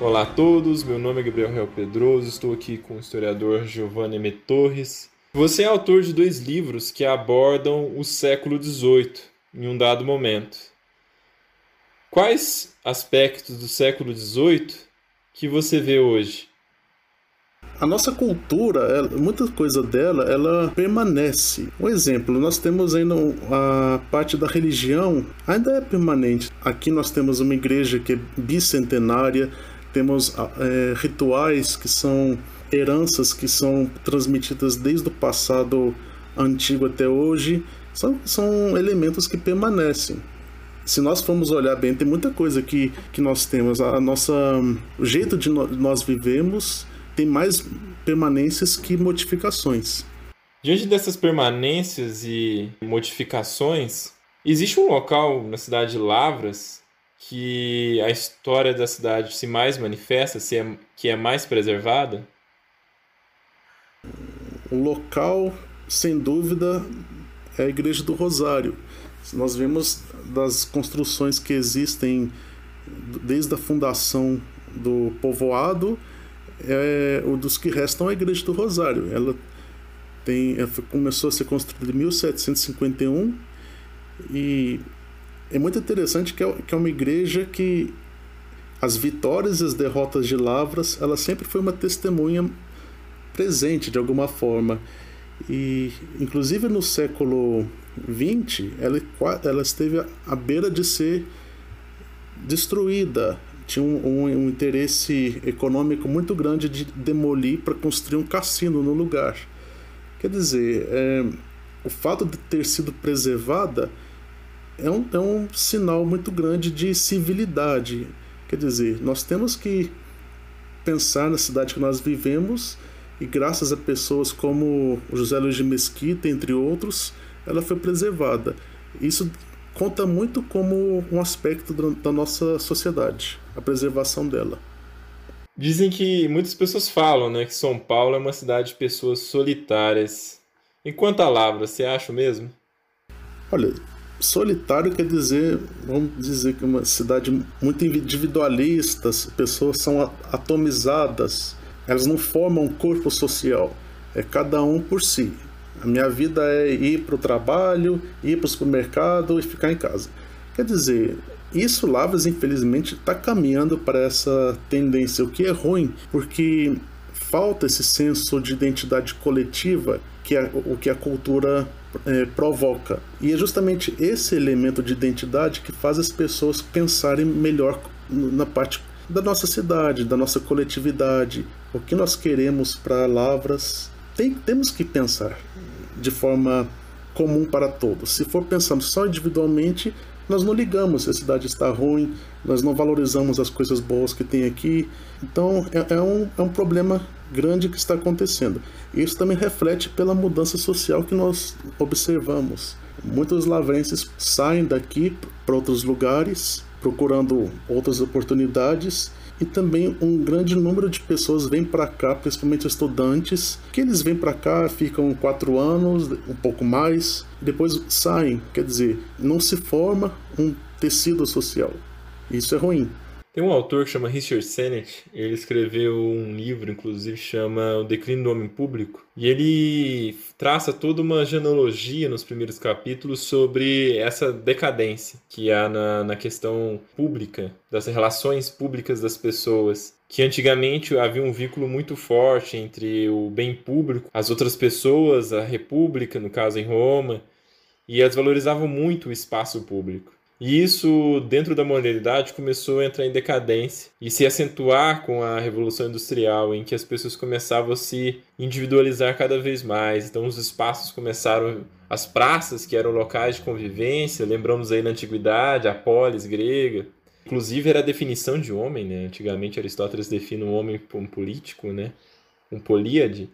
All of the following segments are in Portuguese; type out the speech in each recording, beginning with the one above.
Olá a todos, meu nome é Gabriel Real Pedroso, estou aqui com o historiador Giovanni M. Torres. Você é autor de dois livros que abordam o século XVIII em um dado momento. Quais aspectos do século XVIII que você vê hoje? A nossa cultura, ela, muita coisa dela, ela permanece. Um exemplo, nós temos ainda a parte da religião, ainda é permanente. Aqui nós temos uma igreja que é bicentenária, temos é, rituais que são heranças que são transmitidas desde o passado antigo até hoje. São, são elementos que permanecem se nós formos olhar bem, tem muita coisa que, que nós temos. A nossa, o jeito de no, nós vivemos tem mais permanências que modificações. Diante dessas permanências e modificações, existe um local na cidade de Lavras que a história da cidade se mais manifesta, se é, que é mais preservada? O local, sem dúvida, é a Igreja do Rosário. Nós vemos das construções que existem desde a fundação do povoado é o dos que restam é a Igreja do Rosário. Ela tem, ela começou a ser construída em 1751 e é muito interessante que é, que é uma igreja que as vitórias e as derrotas de Lavras, ela sempre foi uma testemunha presente de alguma forma. E inclusive no século XX, ela, ela esteve à beira de ser destruída tinha um, um, um interesse econômico muito grande de demolir para construir um cassino no lugar. Quer dizer, é, o fato de ter sido preservada é um, é um sinal muito grande de civilidade. Quer dizer, nós temos que pensar na cidade que nós vivemos e graças a pessoas como José Luiz de Mesquita, entre outros, ela foi preservada. Isso conta muito como um aspecto da nossa sociedade, a preservação dela. Dizem que muitas pessoas falam né, que São Paulo é uma cidade de pessoas solitárias. Em quanto Lavra, você acha mesmo? Olha, solitário quer dizer, vamos dizer que é uma cidade muito individualista, as pessoas são atomizadas, elas não formam um corpo social, é cada um por si. A minha vida é ir para o trabalho, ir para o supermercado e ficar em casa. Quer dizer, isso Lavras, infelizmente, está caminhando para essa tendência, o que é ruim, porque falta esse senso de identidade coletiva que é o que a cultura é, provoca. E é justamente esse elemento de identidade que faz as pessoas pensarem melhor na parte da nossa cidade, da nossa coletividade, o que nós queremos para Lavras. Tem, temos que pensar de forma comum para todos. Se for pensando só individualmente, nós não ligamos se a cidade está ruim, nós não valorizamos as coisas boas que tem aqui. Então é, é, um, é um problema grande que está acontecendo. Isso também reflete pela mudança social que nós observamos. Muitos lavrenses saem daqui para outros lugares, procurando outras oportunidades e também um grande número de pessoas vêm para cá, principalmente estudantes, que eles vêm para cá, ficam quatro anos, um pouco mais, depois saem. Quer dizer, não se forma um tecido social. Isso é ruim. Tem um autor que chama Richard Sennett, ele escreveu um livro, inclusive, chama O Declínio do Homem Público, e ele traça toda uma genealogia nos primeiros capítulos sobre essa decadência que há na, na questão pública, das relações públicas das pessoas. Que antigamente havia um vínculo muito forte entre o bem público, as outras pessoas, a república, no caso em Roma, e elas valorizavam muito o espaço público. E isso, dentro da modernidade, começou a entrar em decadência e se acentuar com a Revolução Industrial, em que as pessoas começavam a se individualizar cada vez mais. Então, os espaços começaram, as praças, que eram locais de convivência, lembramos aí na Antiguidade, a polis grega. Inclusive, era a definição de homem, né? Antigamente, Aristóteles define um homem como um político, né? Um políade.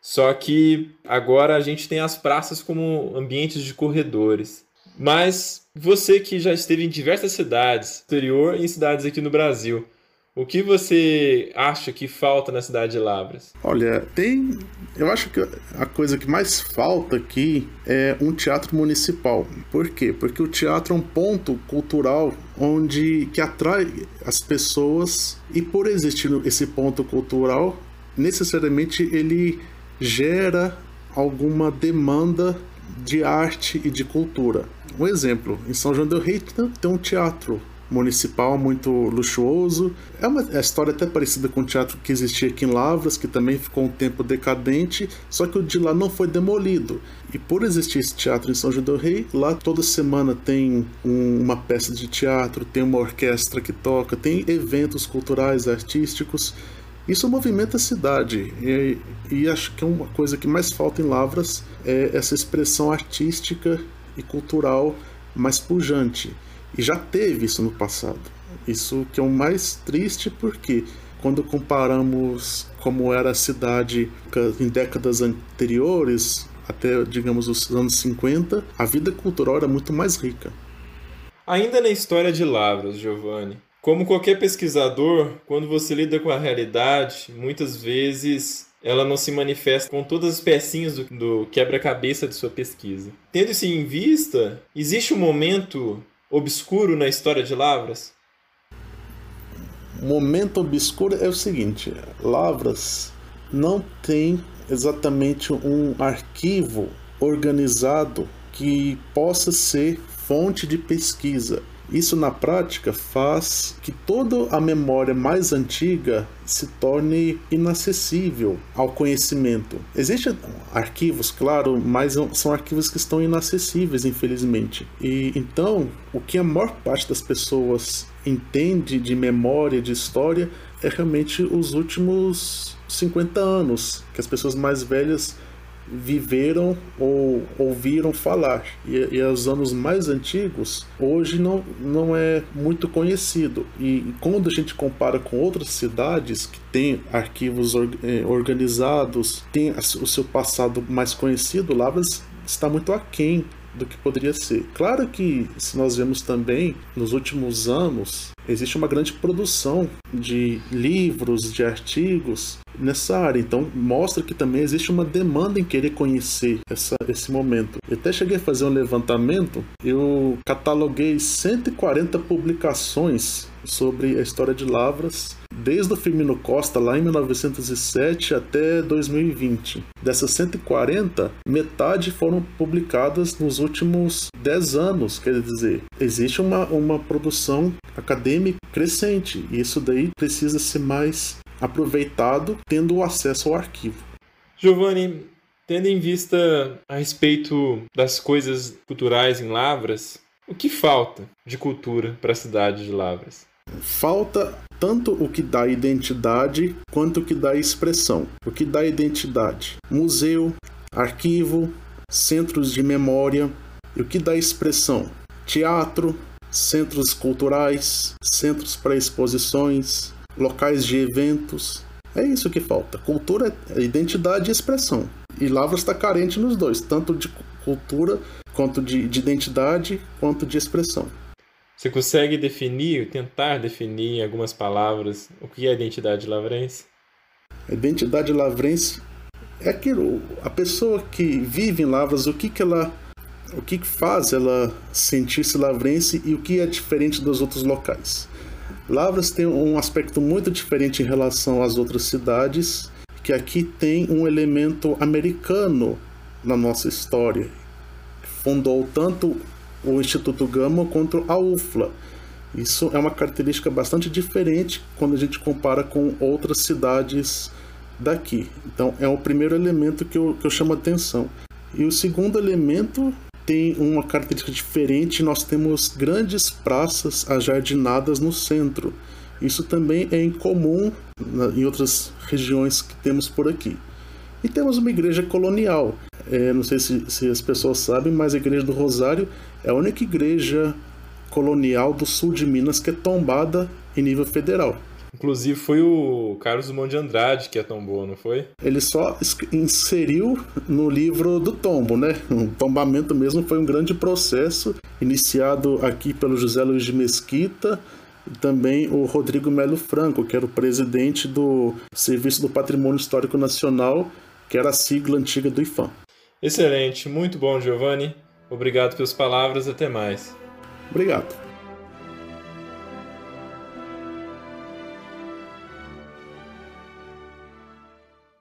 Só que agora a gente tem as praças como ambientes de corredores. Mas você que já esteve em diversas cidades, exterior e em cidades aqui no Brasil, O que você acha que falta na cidade de Lavras? Olha, tem. Eu acho que a coisa que mais falta aqui é um teatro municipal. Por quê? Porque o teatro é um ponto cultural onde que atrai as pessoas e por existir esse ponto cultural, necessariamente ele gera alguma demanda de arte e de cultura. Um exemplo, em São João del Rei tem um teatro municipal muito luxuoso. É uma é história até parecida com o teatro que existia aqui em Lavras, que também ficou um tempo decadente, só que o de lá não foi demolido. E por existir esse teatro em São João del Rei, lá toda semana tem um, uma peça de teatro, tem uma orquestra que toca, tem eventos culturais, artísticos. Isso movimenta a cidade e, e acho que é uma coisa que mais falta em Lavras é essa expressão artística e cultural mais pujante. E já teve isso no passado. Isso que é o mais triste porque quando comparamos como era a cidade em décadas anteriores, até digamos os anos 50, a vida cultural era muito mais rica. Ainda na história de Lavras, Giovanni, como qualquer pesquisador, quando você lida com a realidade, muitas vezes ela não se manifesta com todas as pecinhas do, do quebra-cabeça de sua pesquisa. Tendo isso em vista, existe um momento obscuro na história de Lavras? Momento obscuro é o seguinte: Lavras não tem exatamente um arquivo organizado que possa ser fonte de pesquisa. Isso na prática faz que toda a memória mais antiga se torne inacessível ao conhecimento. Existem arquivos, claro, mas são arquivos que estão inacessíveis, infelizmente. E então, o que a maior parte das pessoas entende de memória, de história, é realmente os últimos 50 anos, que as pessoas mais velhas viveram ou ouviram falar. E, e os anos mais antigos, hoje não, não é muito conhecido. E quando a gente compara com outras cidades que têm arquivos or, eh, organizados, tem o seu passado mais conhecido, Lavras está muito aquém do que poderia ser. Claro que, se nós vemos também, nos últimos anos, existe uma grande produção de livros, de artigos nessa área. Então, mostra que também existe uma demanda em querer conhecer essa, esse momento. Eu até cheguei a fazer um levantamento, eu cataloguei 140 publicações sobre a história de Lavras desde o Firmino Costa lá em 1907 até 2020. Dessas 140, metade foram publicadas nos últimos 10 anos, quer dizer, existe uma, uma produção acadêmica crescente e isso daí precisa ser mais aproveitado tendo acesso ao arquivo. Giovanni, tendo em vista a respeito das coisas culturais em Lavras, o que falta de cultura para a cidade de Lavras? Falta tanto o que dá identidade quanto o que dá expressão. O que dá identidade? Museu, arquivo, centros de memória. E o que dá expressão? Teatro, centros culturais, centros para exposições, locais de eventos. É isso que falta. Cultura é identidade e expressão. E Lavras está carente nos dois, tanto de cultura quanto de, de identidade quanto de expressão. Você consegue definir, tentar definir em algumas palavras o que é a identidade lavrense? A identidade lavrense é aquilo, a pessoa que vive em Lavras, o que que ela o que faz ela sentir-se lavrense e o que é diferente dos outros locais. Lavras tem um aspecto muito diferente em relação às outras cidades, que aqui tem um elemento americano na nossa história. Fundou tanto o Instituto Gama quanto a UFLA. Isso é uma característica bastante diferente quando a gente compara com outras cidades daqui. Então, é o primeiro elemento que eu, que eu chamo a atenção. E o segundo elemento tem uma característica diferente. Nós temos grandes praças ajardinadas no centro. Isso também é incomum em outras regiões que temos por aqui. E temos uma igreja colonial. É, não sei se, se as pessoas sabem, mas a Igreja do Rosário é a única igreja colonial do sul de Minas que é tombada em nível federal. Inclusive foi o Carlos Drummond de Andrade que a tombou, não foi? Ele só inseriu no livro do tombo, né? O tombamento mesmo foi um grande processo iniciado aqui pelo José Luiz de Mesquita e também o Rodrigo Melo Franco, que era o presidente do Serviço do Patrimônio Histórico Nacional, que era a sigla antiga do IFAM. Excelente, muito bom, Giovanni. Obrigado pelas palavras, até mais. Obrigado.